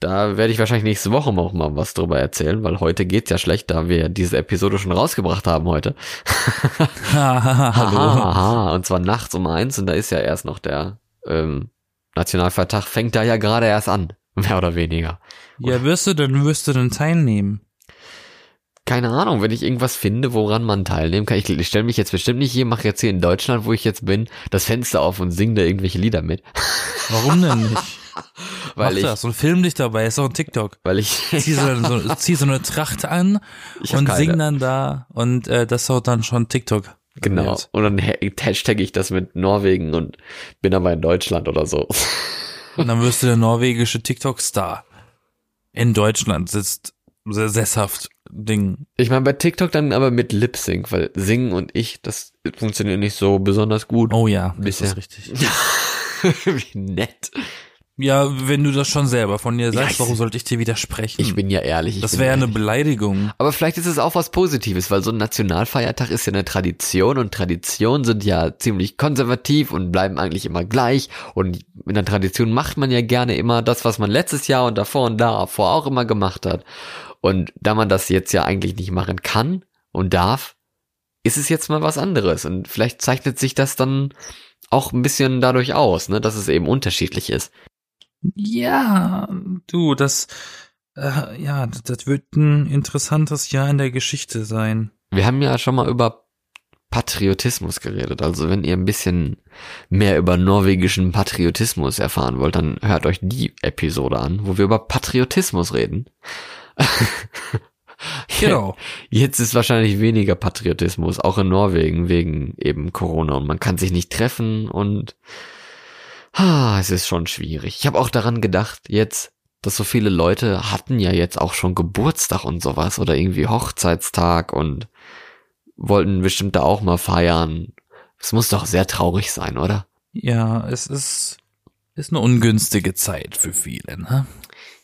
B: da werde ich wahrscheinlich nächste Woche noch mal was drüber erzählen, weil heute geht's ja schlecht, da wir diese Episode schon rausgebracht haben heute.
A: Hallo.
B: Aha, und zwar nachts um eins und da ist ja erst noch der ähm, Nationalfeiertag, fängt da ja gerade erst an, mehr oder weniger.
A: Ja, wirst du denn, wirst du denn teilnehmen?
B: Keine Ahnung, wenn ich irgendwas finde, woran man teilnehmen kann. Ich, ich stelle mich jetzt bestimmt nicht hier, mache jetzt hier in Deutschland, wo ich jetzt bin, das Fenster auf und singe da irgendwelche Lieder mit.
A: Warum denn nicht?
B: weil
A: Mach
B: ich,
A: das und film dich dabei, ist doch ein TikTok.
B: weil ich,
A: Zieh so, so, zieh so eine Tracht an und sing dann da und äh, das haut dann schon TikTok.
B: genau. Und dann ha- hashtag ich das mit Norwegen und bin aber in Deutschland oder so.
A: Und dann wirst du der norwegische TikTok-Star. In Deutschland sitzt sehr sesshaft Ding.
B: Ich meine, bei TikTok dann aber mit Lip Sync, weil singen und ich, das funktioniert nicht so besonders gut.
A: Oh ja, das
B: Bisher.
A: ist richtig.
B: Wie nett.
A: Ja, wenn du das schon selber von dir sagst,
B: ich-
A: warum sollte ich dir widersprechen?
B: Ich bin ja ehrlich. ich
A: das wäre eine
B: ehrlich.
A: Beleidigung.
B: Aber vielleicht ist es auch was Positives, weil so ein Nationalfeiertag ist ja eine Tradition und Traditionen sind ja ziemlich konservativ und bleiben eigentlich immer gleich. Und in der Tradition macht man ja gerne immer das, was man letztes Jahr und davor und davor auch immer gemacht hat. Und da man das jetzt ja eigentlich nicht machen kann und darf, ist es jetzt mal was anderes. Und vielleicht zeichnet sich das dann auch ein bisschen dadurch aus, ne, dass es eben unterschiedlich ist.
A: Ja, du, das, äh, ja, das, das wird ein interessantes Jahr in der Geschichte sein.
B: Wir haben ja schon mal über Patriotismus geredet. Also wenn ihr ein bisschen mehr über norwegischen Patriotismus erfahren wollt, dann hört euch die Episode an, wo wir über Patriotismus reden.
A: Genau.
B: Jetzt ist wahrscheinlich weniger Patriotismus, auch in Norwegen, wegen eben Corona und man kann sich nicht treffen und ah, es ist schon schwierig. Ich habe auch daran gedacht, jetzt, dass so viele Leute hatten ja jetzt auch schon Geburtstag und sowas oder irgendwie Hochzeitstag und wollten bestimmt da auch mal feiern. Es muss doch sehr traurig sein, oder?
A: Ja, es ist, ist eine ungünstige Zeit für viele, ne?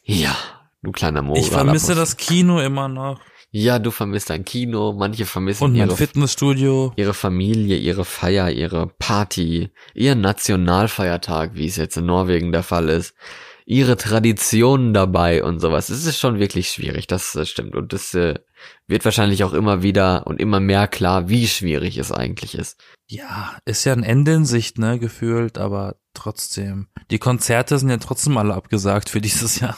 B: Ja, du kleiner Mo.
A: Ich vermisse das Kino immer noch
B: Ja, du vermisst dein Kino, manche vermissen
A: und mein
B: ihre
A: Fitnessstudio.
B: ihre Familie, ihre Feier, ihre Party, ihr Nationalfeiertag, wie es jetzt in Norwegen der Fall ist, ihre Traditionen dabei und sowas. Es ist schon wirklich schwierig, das, das stimmt. Und das äh, wird wahrscheinlich auch immer wieder und immer mehr klar, wie schwierig es eigentlich ist.
A: Ja, ist ja ein Ende in Sicht, ne, gefühlt, aber trotzdem. Die Konzerte sind ja trotzdem alle abgesagt für dieses Jahr.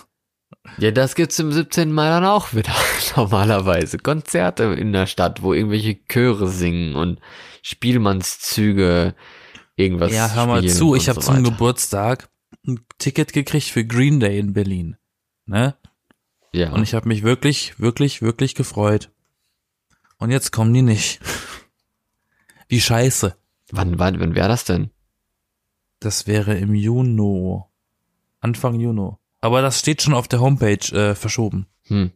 B: Ja, das gibt's im 17. Mai dann auch wieder normalerweise. Konzerte in der Stadt, wo irgendwelche Chöre singen und Spielmannszüge irgendwas
A: ja, hör mal zu, ich habe
B: so
A: zum. Geburtstag ein Ticket gekriegt für Green Day in Berlin. Ne?
B: Ja.
A: Und ich habe mich wirklich, wirklich, wirklich gefreut. Und jetzt kommen die nicht. Wie scheiße.
B: wann, wann, wann wäre das denn?
A: Das wäre im Juni. Anfang Juni. Aber das steht schon auf der Homepage äh, verschoben.
B: Hm.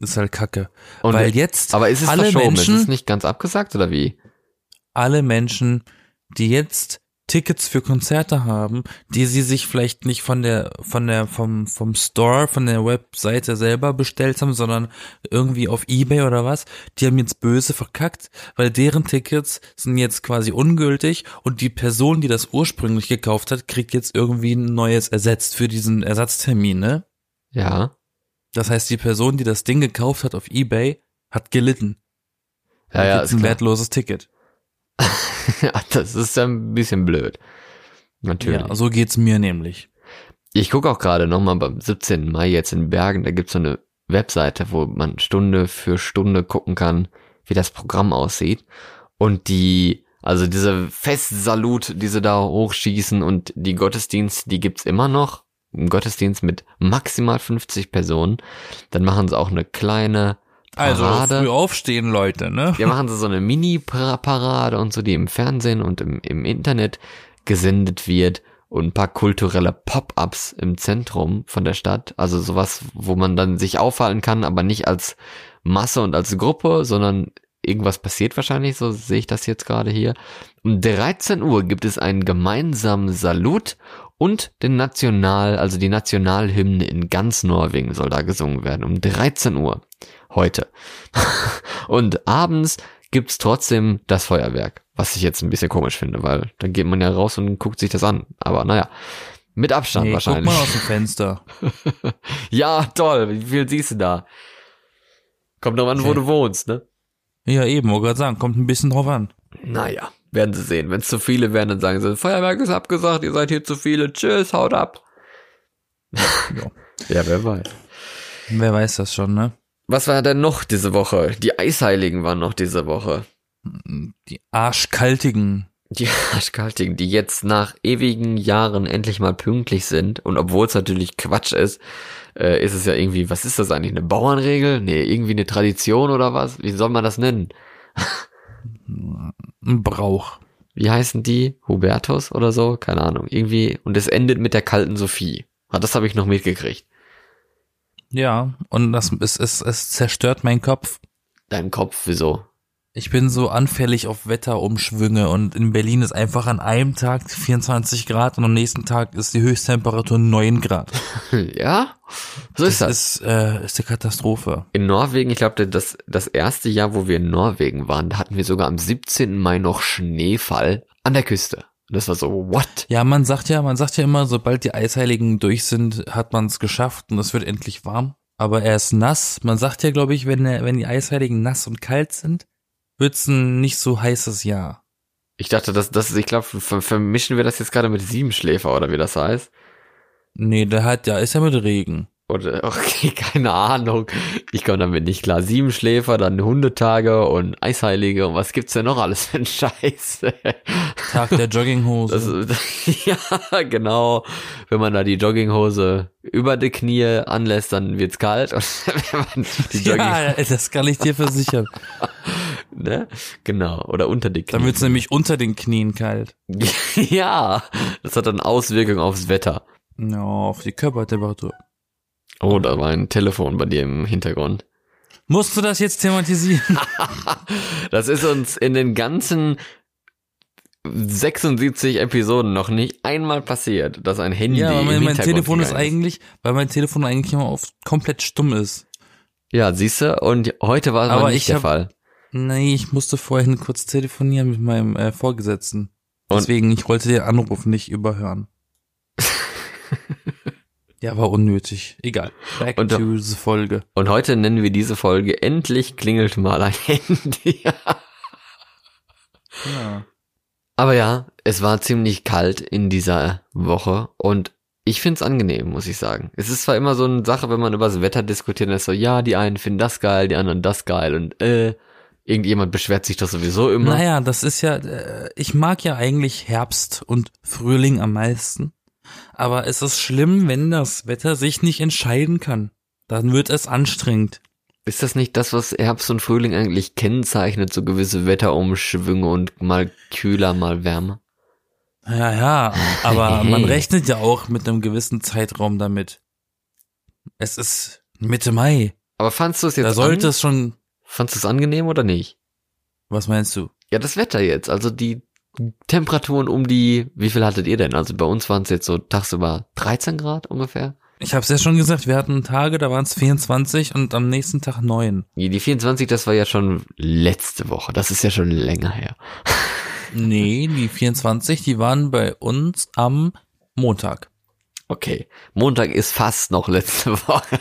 A: Ist halt kacke.
B: Und
A: Weil jetzt
B: Aber ist es
A: alle
B: verschoben?
A: Menschen,
B: ist es nicht ganz abgesagt oder wie?
A: alle Menschen, die jetzt Tickets für Konzerte haben, die sie sich vielleicht nicht von der, von der, vom, vom Store, von der Webseite selber bestellt haben, sondern irgendwie auf Ebay oder was, die haben jetzt böse verkackt, weil deren Tickets sind jetzt quasi ungültig und die Person, die das ursprünglich gekauft hat, kriegt jetzt irgendwie ein neues ersetzt für diesen Ersatztermin, ne?
B: Ja.
A: Das heißt, die Person, die das Ding gekauft hat auf Ebay, hat gelitten.
B: Ja, ja, ist
A: ein wertloses Ticket.
B: das ist ja ein bisschen blöd. Natürlich.
A: Ja, so geht's mir nämlich.
B: Ich gucke auch gerade nochmal beim 17. Mai jetzt in Bergen, da gibt's so eine Webseite, wo man Stunde für Stunde gucken kann, wie das Programm aussieht. Und die, also diese Festsalut, die sie da hochschießen und die Gottesdienst, die gibt's immer noch. Ein Gottesdienst mit maximal 50 Personen. Dann machen sie auch eine kleine
A: Also
B: Parade.
A: früh aufstehen, Leute, ne?
B: Wir machen so so eine Mini-Parade und so, die im Fernsehen und im, im Internet gesendet wird und ein paar kulturelle Pop-ups im Zentrum von der Stadt. Also sowas, wo man dann sich aufhalten kann, aber nicht als Masse und als Gruppe, sondern irgendwas passiert wahrscheinlich, so sehe ich das jetzt gerade hier. Um 13 Uhr gibt es einen gemeinsamen Salut und den National, also die Nationalhymne in ganz Norwegen soll da gesungen werden. Um 13 Uhr heute. Und abends gibt's trotzdem das Feuerwerk, was ich jetzt ein bisschen komisch finde, weil dann geht man ja raus und guckt sich das an. Aber naja, mit Abstand
A: Nee, guck
B: wahrscheinlich.
A: mal aus dem Fenster.
B: ja, toll. Wie viel siehst du da? Kommt doch an, wo
A: Okay.
B: du wohnst, ne?
A: Ja, eben, wollte gerade sagen, kommt ein bisschen drauf an.
B: Naja, werden sie sehen. Wenn es zu viele werden, dann sagen sie, Feuerwerk ist abgesagt, ihr seid hier zu viele, tschüss, haut ab.
A: Ja,
B: wer weiß.
A: Wer weiß das schon, ne?
B: Was war denn noch diese Woche? Die Eisheiligen waren noch diese Woche.
A: Die arschkaltigen.
B: Die Arschkaltigen, die jetzt nach ewigen Jahren endlich mal pünktlich sind. Und obwohl es natürlich Quatsch ist, äh, ist es ja irgendwie, was ist das eigentlich? Eine Bauernregel? Nee, irgendwie eine Tradition oder was? Wie soll man das nennen?
A: Ein Brauch.
B: Wie heißen die? Hubertus oder so? Keine Ahnung. Irgendwie. Und es endet mit der kalten Sophie. Ah, das habe ich noch mitgekriegt.
A: Ja, und das es, es, es zerstört meinen Kopf.
B: Dein Kopf, wieso?
A: Ich bin so anfällig auf Wetterumschwünge und in Berlin ist einfach an einem Tag 24 Grad und am nächsten Tag ist die Höchsttemperatur 9 Grad.
B: ja? So ist das.
A: Ist, äh, ist eine Katastrophe.
B: In Norwegen, ich glaube, das, das erste Jahr, wo wir in Norwegen waren, da hatten wir sogar am 17. Mai noch Schneefall an der Küste. Und das war so, what?
A: Ja, man sagt ja, man sagt ja immer, sobald die Eisheiligen durch sind, hat man es geschafft und es wird endlich warm. Aber er ist nass. Man sagt ja, glaube ich, wenn, er, wenn die Eisheiligen nass und kalt sind, wird's ein nicht so heißes Jahr.
B: Ich dachte, das, das, ich glaube, ver vermischen wir das jetzt gerade mit Siebenschläfer oder wie das heißt.
A: Nee, der hat, ja, ist ja mit Regen.
B: Oder, okay, keine Ahnung. Ich komme damit nicht klar. Siebenschläfer, dann Hundetage und Eisheilige und was gibt's denn noch alles für ein Scheiß?
A: Tag der Jogginghose.
B: Das, ja, genau. Wenn man da die Jogginghose über die Knie anlässt, dann wird's kalt. Und wenn man die
A: ja, das kann ich dir versichern.
B: ne? Genau. Oder unter die Knie.
A: Dann wird's nämlich unter den Knien kalt.
B: ja, das hat dann Auswirkungen aufs Wetter.
A: Ja, auf die Körpertemperatur.
B: Oh, da war ein Telefon bei dir im Hintergrund.
A: Musst du das jetzt thematisieren?
B: das ist uns in den ganzen 76 Episoden noch nicht einmal passiert, dass ein Handy
A: ja, weil mein,
B: im
A: mein Telefon ist eigentlich, weil mein Telefon eigentlich immer auf komplett stumm ist.
B: Ja, siehst du, und heute war es
A: Aber
B: nicht
A: ich
B: der
A: hab-
B: Fall.
A: Nee, ich musste vorhin kurz telefonieren mit meinem äh, Vorgesetzten.
B: Und-
A: Deswegen, ich wollte den Anruf nicht überhören. ja, war unnötig. Egal. Back
B: Und-
A: to the Folge.
B: Und heute nennen wir diese Folge Endlich klingelt mal ein Handy.
A: Ja.
B: Aber ja, es war ziemlich kalt in dieser Woche und ich find's angenehm, muss ich sagen. Es ist zwar immer so eine Sache, wenn man über das Wetter diskutiert, dann ist so, ja, die einen finden das geil, die anderen das geil und äh, irgendjemand beschwert sich doch sowieso immer.
A: Naja, das ist ja, äh, ich mag ja eigentlich Herbst und Frühling am meisten. Aber es ist schlimm, wenn das Wetter sich nicht entscheiden kann. Dann wird es anstrengend.
B: Ist das nicht das, was Herbst und Frühling eigentlich kennzeichnet, so gewisse Wetterumschwünge und mal kühler, mal wärmer?
A: Ja, ja, aber man rechnet ja auch mit einem gewissen Zeitraum damit. Es ist Mitte Mai.
B: Aber fandst du es jetzt
A: Da sollte
B: an?
A: es schon,
B: Fandst du es angenehm oder nicht?
A: was meinst du?
B: Ja, das Wetter jetzt, also die Temperaturen um die, wie viel hattet ihr denn? Also bei uns waren es jetzt so tagsüber 13 Grad ungefähr.
A: Ich habe es ja schon gesagt, wir hatten Tage, da waren es 24 und am nächsten Tag 9.
B: Die 24, das war ja schon letzte Woche, das ist ja schon länger her.
A: Nee, die 24, die waren bei uns am Montag.
B: Okay, Montag ist fast noch letzte Woche.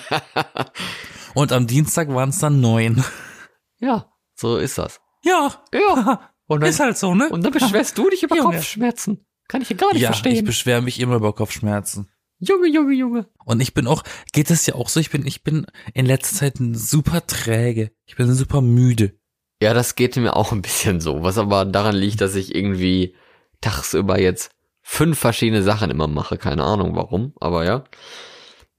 A: Und am Dienstag waren es dann 9.
B: ja, so ist das.
A: Ja,
B: Ja, und dann,
A: ist halt so, ne?
B: und dann beschwerst du dich über
A: Junge.
B: Kopfschmerzen. Kann ich hier gar nicht
A: ja, ich
B: verstehen.
A: beschwere mich immer über Kopfschmerzen.
B: Junge, Junge, Junge.
A: Und ich bin auch, geht das ja auch so, ich bin, ich bin in letzter Zeit super träge. Ich bin super müde.
B: Ja, das geht mir auch ein bisschen so, was aber daran liegt, dass ich irgendwie tagsüber jetzt fünf verschiedene Sachen immer mache. Keine Ahnung warum, aber ja.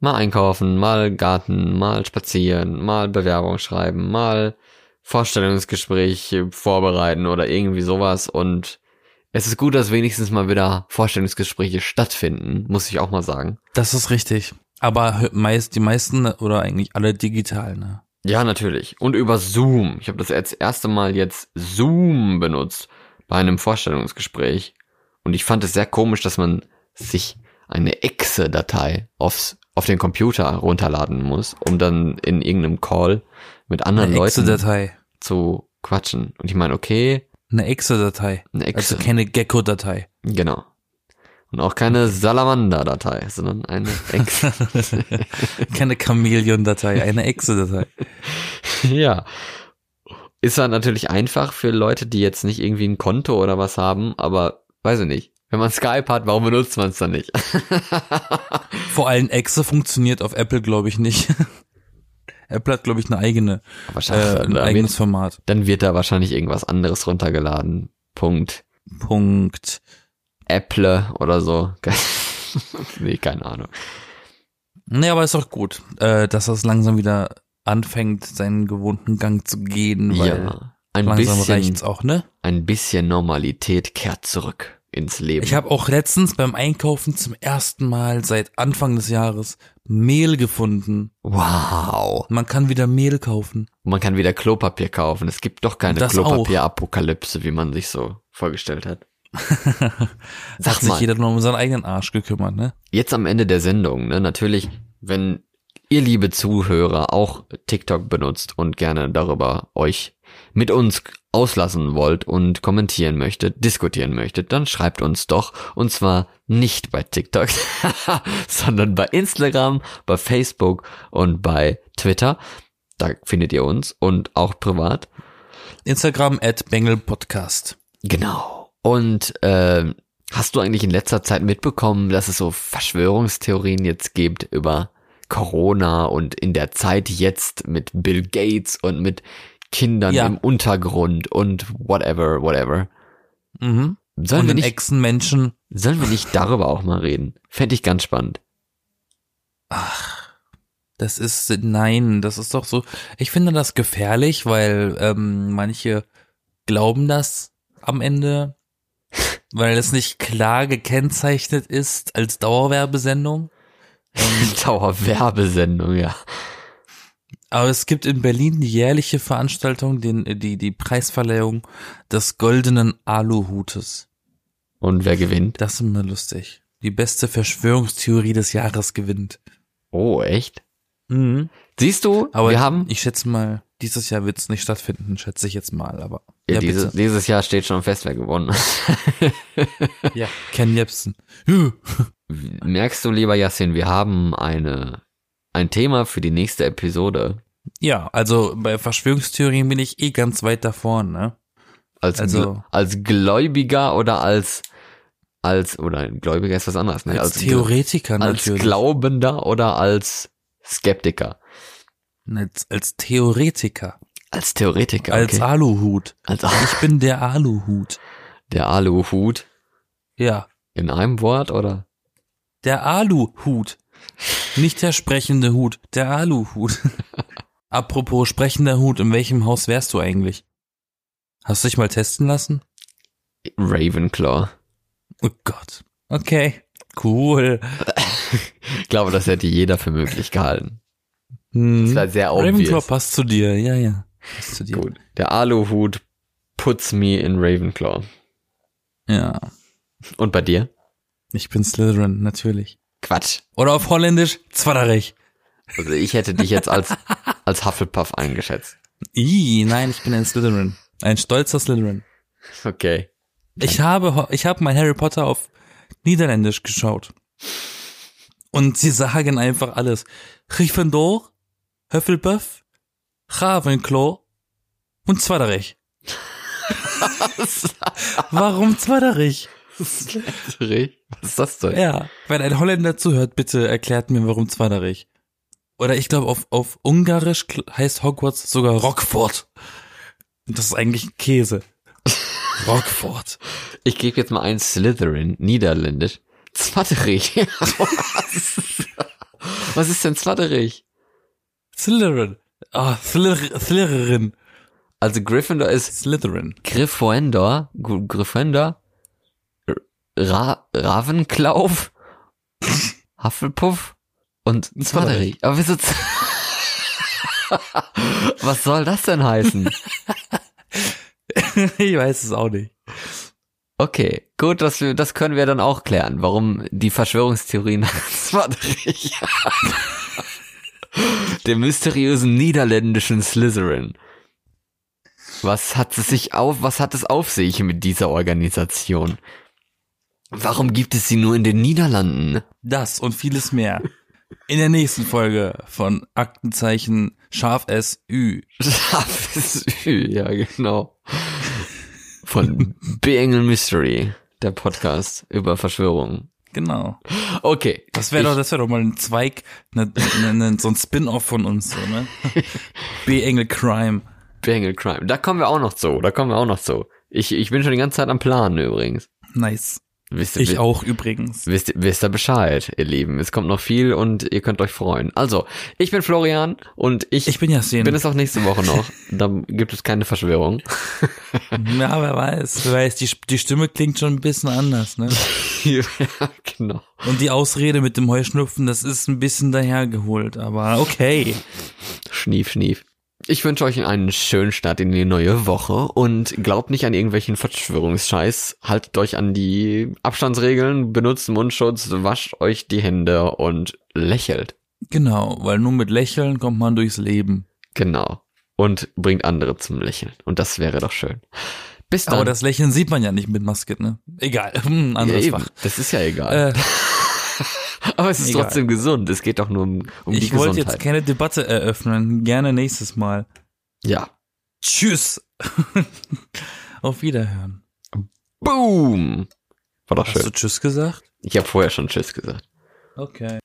B: Mal einkaufen, mal Garten, mal spazieren, mal Bewerbung schreiben, mal Vorstellungsgespräch vorbereiten oder irgendwie sowas. Und es ist gut, dass wenigstens mal wieder Vorstellungsgespräche stattfinden, muss ich auch mal sagen.
A: Das ist richtig. Aber meist, die meisten oder eigentlich alle digital, ne?
B: Ja, natürlich. Und über Zoom. Ich habe das jetzt erste Mal jetzt Zoom benutzt bei einem Vorstellungsgespräch. Und ich fand es sehr komisch, dass man sich eine Exe-Datei aufs, auf den Computer runterladen muss, um dann in irgendeinem Call mit anderen
A: Eine
B: Leuten
A: Exe-Datei.
B: zu quatschen. Und ich meine, okay,
A: Eine Exe-Datei.
B: eine Exe.
A: Also keine Gecko-Datei.
B: genau. Und auch keine Salamander-Datei, sondern eine Exe.
A: keine Chameleon-Datei, eine Exe-Datei.
B: Ja. Ist dann natürlich einfach für Leute, die jetzt nicht irgendwie ein Konto oder was haben, aber weiß ich nicht. Wenn man Skype hat, warum benutzt man es dann nicht?
A: Vor allem Exe funktioniert auf Apple, glaube ich, nicht. Apple hat, glaube ich, eine eigene, äh, ein eigenes Format.
B: dann wird da wahrscheinlich irgendwas anderes runtergeladen. Punkt.
A: Punkt.
B: Apple oder so. nee, keine Ahnung.
A: Nee, aber ist doch gut, äh, dass das langsam wieder anfängt, seinen gewohnten Gang zu gehen, weil
B: Ja. Ein
A: langsam
B: bisschen,
A: reicht's auch, ne?
B: ein bisschen Normalität kehrt zurück ins Leben.
A: Ich habe auch letztens beim Einkaufen zum ersten Mal seit Anfang des Jahres Mehl gefunden.
B: wow.
A: Man kann wieder Mehl kaufen.
B: Man kann wieder Klopapier kaufen. Es gibt doch keine. Klopapier-Apokalypse, wie man sich so vorgestellt hat. Sag
A: Hat sich jeder nur um seinen eigenen Arsch gekümmert, ne?
B: jetzt am Ende der Sendung, ne, natürlich, wenn ihr liebe Zuhörer auch TikTok benutzt und gerne darüber euch mit uns auslassen wollt und kommentieren möchtet, diskutieren möchtet, dann schreibt uns doch und zwar nicht bei TikTok, sondern bei Instagram, bei Facebook und bei Twitter. Da findet ihr uns und auch privat.
A: Instagram at Bengel Podcast.
B: Genau. Und ähm, hast du eigentlich in letzter Zeit mitbekommen, dass es so Verschwörungstheorien jetzt gibt über Corona und in der Zeit jetzt mit Bill Gates und mit Kindern
A: Ja.
B: im Untergrund und whatever, whatever.
A: Mhm.
B: Sollen
A: Und
B: wir
A: den
B: nicht,
A: Echsenmenschen.
B: sollen wir nicht darüber auch mal reden? Fände ich ganz spannend.
A: Das ist, nein, das ist doch so. Ich finde das gefährlich, weil ähm, manche glauben das am Ende, weil es nicht klar gekennzeichnet ist als Dauerwerbesendung.
B: Dauerwerbesendung, ja.
A: Aber es gibt in Berlin die jährliche Veranstaltung, den, die, die Preisverleihung des goldenen Aluhutes.
B: Und wer gewinnt?
A: Das ist immer lustig. Die beste Verschwörungstheorie des Jahres gewinnt.
B: Oh, echt?
A: Mhm.
B: Siehst du,
A: Aber
B: wir haben
A: ich schätze mal, dieses Jahr wird es nicht stattfinden, schätze ich jetzt mal, aber.
B: ja, diese,
A: bitte.
B: dieses Jahr steht schon fest, wer gewonnen hat.
A: ja, Ken Jebsen. Ja.
B: Merkst du, lieber Yassin, wir haben eine, ein Thema für die nächste Episode.
A: Ja, also bei Verschwörungstheorien bin ich eh ganz weit da vorne, ne?
B: Als,
A: Also-
B: als Gläubiger oder als, als, oder ein Gläubiger ist was anderes, ne?
A: Als,
B: Gl-
A: Theoretiker
B: als
A: natürlich.
B: Glaubender oder als Skeptiker.
A: als, als Theoretiker.
B: Als Theoretiker,
A: Als
B: okay.
A: Aluhut.
B: Als
A: Ich bin der Aluhut.
B: der Aluhut.
A: Ja.
B: In einem Wort oder?
A: Der Aluhut. Nicht der sprechende Hut, der Aluhut. Apropos sprechender Hut, in welchem Haus wärst du eigentlich? Hast du dich mal testen lassen?
B: Ravenclaw.
A: Oh Gott. Okay. Cool.
B: Ich glaube, das hätte jeder für möglich gehalten.
A: Hm.
B: Das war sehr
A: Ravenclaw
B: obvious.
A: passt zu dir, ja, ja. Passt zu dir.
B: Gut. Der Aluhut puts me in Ravenclaw.
A: Ja.
B: Und bei dir?
A: Ich bin Slytherin, natürlich.
B: Quatsch.
A: Oder auf Holländisch, Zwadderich.
B: Also ich hätte dich jetzt als, als Hufflepuff eingeschätzt.
A: Ih, nein, ich bin ein Slytherin. Ein stolzer Slytherin.
B: Okay.
A: Ich habe, ich habe mein Harry Potter auf Niederländisch geschaut. Und sie sagen einfach alles. Gryffindor, Hufflepuff, Ravenclaw und Zwadderich. Warum Zwadderich?
B: Slytherin? Was ist das denn?
A: Ja, wenn ein Holländer zuhört, bitte erklärt mir, warum Zwadderich. Oder ich glaube, auf, auf Ungarisch heißt Hogwarts sogar Rockford. Und das ist eigentlich Käse. Rockford.
B: Ich gebe jetzt mal ein Slytherin, niederländisch. Zvatterich. Was? Was ist denn Zvatterich?
A: Slytherin. Ah, Slyth- Slytherin.
B: Also Gryffindor ist
A: Slytherin.
B: Gryffindor, Gr- Gryffindor, Ra Ravenclaw, Hufflepuff und Zvatterich. Aber wieso? Was soll das denn heißen?
A: ich weiß es auch nicht.
B: Okay, gut, das, das können wir dann auch klären, warum die Verschwörungstheorien Zvatterich. Dem mysteriösen niederländischen Slytherin. Was hat es sich auf, was hat es auf sich mit dieser Organisation? Warum gibt es sie nur in den Niederlanden?
A: Das und vieles mehr. In der nächsten Folge von Aktenzeichen Scharf S Ü.
B: Scharfes Ü, ja, genau. Von Beengel Mystery, der Podcast über Verschwörungen.
A: Genau.
B: Okay.
A: Das wäre doch, das wäre doch mal ein Zweig, ne, ne, ne, so ein Spin-off von uns, so, ne? B-Engel Crime.
B: Bangle Crime. Da kommen wir auch noch zu. Da kommen wir auch noch zu. Ich, ich bin schon die ganze Zeit am Planen übrigens.
A: Nice.
B: Wisst
A: Ich
B: wisst,
A: auch übrigens.
B: wisst, ihr- wisst ihr Bescheid, ihr Lieben. Es kommt noch viel und ihr könnt euch freuen. Also, ich bin Florian und ich,
A: Ich bin Yasin.
B: bin es auch nächste Woche noch. da gibt es keine Verschwörung.
A: Ja, wer weiß. Wer weiß, die, die Stimme klingt schon ein bisschen anders, ne?
B: ja, genau.
A: Und die Ausrede mit dem Heuschnupfen, das ist ein bisschen dahergeholt, aber okay.
B: Schnief, schnief. Ich wünsche euch einen schönen Start in die neue Woche und glaubt nicht an irgendwelchen Verschwörungsscheiß. Haltet euch an die Abstandsregeln, benutzt Mundschutz, wascht euch die Hände und lächelt.
A: Genau, weil nur mit Lächeln kommt man durchs Leben.
B: Genau. Und bringt andere zum Lächeln. Und das wäre doch schön. Bis dann.
A: Aber das Lächeln sieht man ja nicht mit Maske, ne? Egal, hm,
B: ja,
A: anderes
B: eben.
A: Fach.
B: Das ist ja egal.
A: Äh,
B: Aber es ist
A: egal.
B: trotzdem gesund. Es geht doch nur um, um die
A: ich wollte
B: Gesundheit.
A: jetzt keine Debatte eröffnen. Gerne nächstes Mal.
B: ja.
A: Tschüss. Auf Wiederhören.
B: Boom. War doch
A: Hast du
B: schön.
A: Tschüss gesagt?
B: Ich habe vorher schon Tschüss gesagt.
A: Okay.